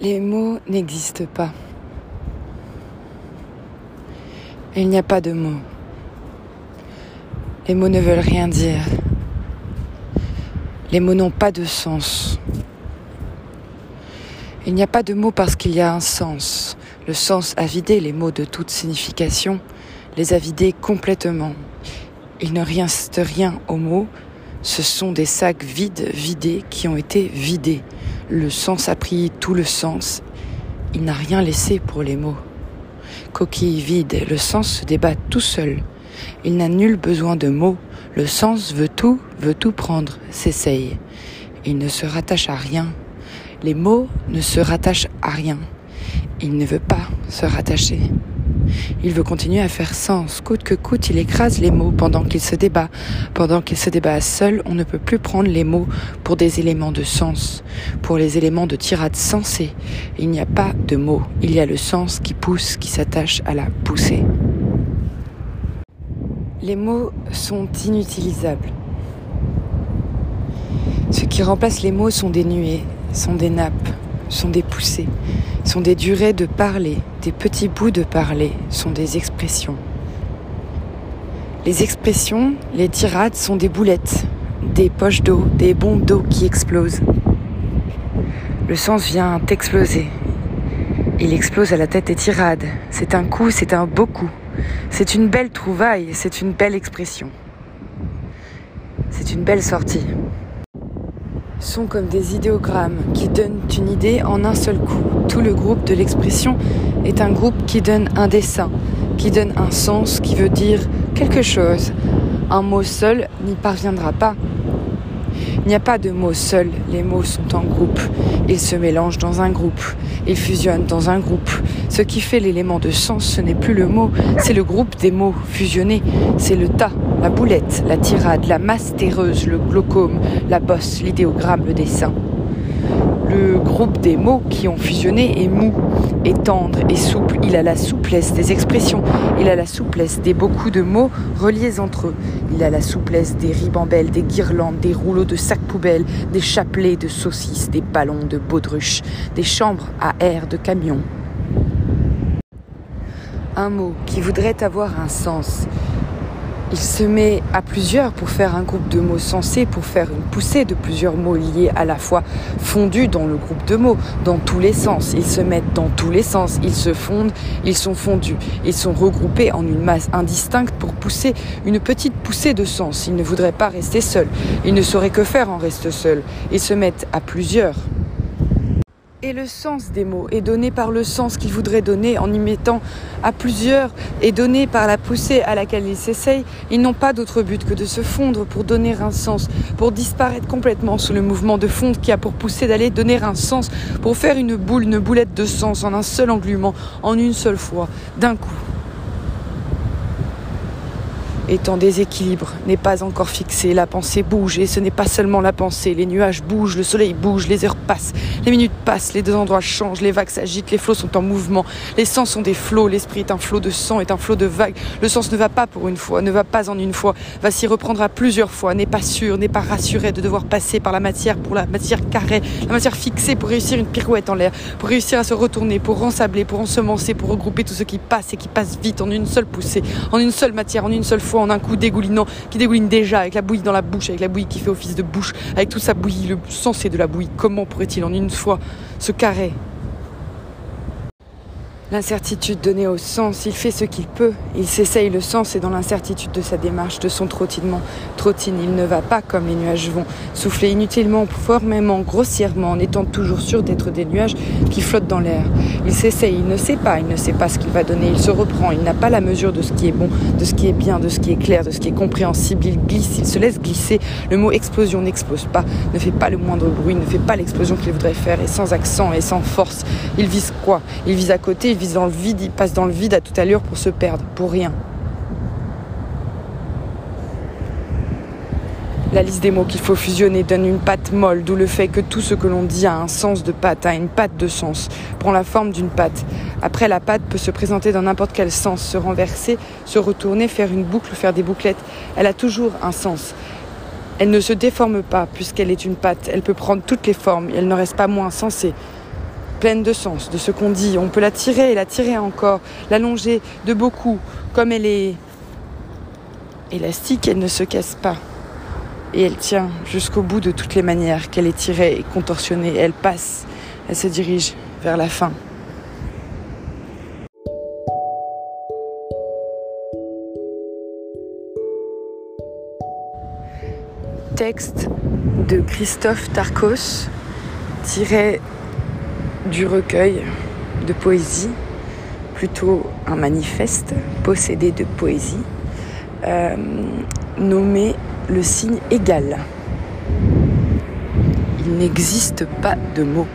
Les mots n'existent pas. Il n'y a pas de mots. Les mots ne veulent rien dire. Les mots n'ont pas de sens. Il n'y a pas de mots parce qu'il y a un sens. Le sens a vidé les mots de toute signification, les a vidés complètement. Il ne reste rien aux mots, ce sont des sacs vides, vidés, qui ont été vidés. Le sens a pris tout le sens. Il n'a rien laissé pour les mots. Coquille vide, le sens se débat tout seul. Il n'a nul besoin de mots. Le sens veut tout, veut tout prendre, s'essaye. Il ne se rattache à rien. Les mots ne se rattachent à rien. Il ne veut pas se rattacher. Il veut continuer à faire sens. Coûte que coûte, il écrase les mots pendant qu'il se débat. Pendant qu'il se débat seul, on ne peut plus prendre les mots pour des éléments de sens, pour les éléments de tirade sensée. Il n'y a pas de mots. Il y a le sens qui pousse, qui s'attache à la poussée. Les mots sont inutilisables. Ce qui remplace les mots sont des nuées, sont des nappes, sont des poussées, sont des durées de parler, des petits bouts de parler, sont des expressions. Les expressions, les tirades sont des boulettes, des poches d'eau, des bombes d'eau qui explosent. Le sens vient exploser. Il explose à la tête des tirades. C'est un coup, c'est un beau coup. C'est une belle trouvaille, c'est une belle expression. C'est une belle sortie sont comme des idéogrammes qui donnent une idée en un seul coup. Tout le groupe de l'expression est un groupe qui donne un dessin, qui donne un sens, qui veut dire quelque chose. Un mot seul n'y parviendra pas. Il n'y a pas de mots seuls, les mots sont en groupe. Ils se mélangent dans un groupe, ils fusionnent dans un groupe. Ce qui fait l'élément de sens, ce n'est plus le mot, c'est le groupe des mots fusionnés, c'est le tas, la boulette, la tirade, la masse terreuse, le glaucome, la bosse, l'idéogramme, le dessin. Le groupe des mots qui ont fusionné est mou, est tendre et souple. Il a la souplesse des expressions, il a la souplesse des beaucoup de mots reliés entre eux. Il a la souplesse des ribambelles, des guirlandes, des rouleaux de sacs poubelles, des chapelets de saucisses, des ballons de baudruche, des chambres à air de camion. Un mot qui voudrait avoir un sens, il se met à plusieurs pour faire un groupe de mots sensés, pour faire une poussée de plusieurs mots liés à la fois fondus dans le groupe de mots, dans tous les sens. Ils se mettent dans tous les sens, ils se fondent, ils sont fondus, ils sont regroupés en une masse indistincte pour pousser une petite poussée de sens. Ils ne voudraient pas rester seuls, ils ne sauraient que faire en restant seuls. Ils se mettent à plusieurs. Et le sens des mots est donné par le sens qu'ils voudraient donner en y mettant à plusieurs et donné par la poussée à laquelle ils s'essayent. Ils n'ont pas d'autre but que de se fondre pour donner un sens, pour disparaître complètement sous le mouvement de fonte qui a pour pousser d'aller donner un sens, pour faire une boule, une boulette de sens en un seul englument, en une seule fois, d'un coup est en déséquilibre, n'est pas encore fixé, la pensée bouge, et ce n'est pas seulement la pensée, les nuages bougent, le soleil bouge, les heures passent, les minutes passent, les deux endroits changent, les vagues s'agitent, les flots sont en mouvement, les sens sont des flots, l'esprit est un flot de sang, est un flot de vagues, le sens ne va pas pour une fois, ne va pas en une fois, va s'y reprendre à plusieurs fois, n'est pas sûr, n'est pas rassuré de devoir passer par la matière pour la matière carrée, la matière fixée pour réussir une pirouette en l'air, pour réussir à se retourner, pour rensabler, pour ensemencer, pour regrouper tout ce qui passe et qui passe vite en une seule poussée, en une seule matière, en une seule fois en un coup dégoulinant, qui dégouline déjà, avec la bouillie dans la bouche, avec la bouillie qui fait office de bouche, avec toute sa bouillie, le sensé de la bouillie. Comment pourrait-il en une fois se carrer L'incertitude donnée au sens, il fait ce qu'il peut, il s'essaye le sens et dans l'incertitude de sa démarche, de son trottinement, trottine, il ne va pas comme les nuages vont, souffler inutilement, formellement, grossièrement, en étant toujours sûr d'être des nuages qui flottent dans l'air. Il s'essaye, il ne sait pas, il ne sait pas ce qu'il va donner, il se reprend, il n'a pas la mesure de ce qui est bon, de ce qui est bien, de ce qui est clair, de ce qui est compréhensible, il glisse, il se laisse glisser. Le mot explosion n'explose pas, ne fait pas le moindre bruit, ne fait pas l'explosion qu'il voudrait faire, et sans accent et sans force. Il vise quoi? Il vise à côté, il vise le vide, passe dans le vide à toute allure pour se perdre, pour rien. La liste des mots qu'il faut fusionner donne une patte molle, d'où le fait que tout ce que l'on dit a un sens de patte, a une patte de sens, prend la forme d'une patte. Après, la patte peut se présenter dans n'importe quel sens, se renverser, se retourner, faire une boucle, faire des bouclettes. Elle a toujours un sens. Elle ne se déforme pas puisqu'elle est une patte. Elle peut prendre toutes les formes. Elle ne reste pas moins sensée pleine de sens, de ce qu'on dit. On peut la tirer et la tirer encore, l'allonger de beaucoup. Comme elle est élastique, elle ne se casse pas. Et elle tient jusqu'au bout de toutes les manières qu'elle est tirée et contorsionnée. Elle passe, elle se dirige vers la fin. Texte de Christophe Tarkos, tiré du recueil de poésie, plutôt un manifeste possédé de poésie, euh, nommé Le signe égal. Il n'existe pas de mots.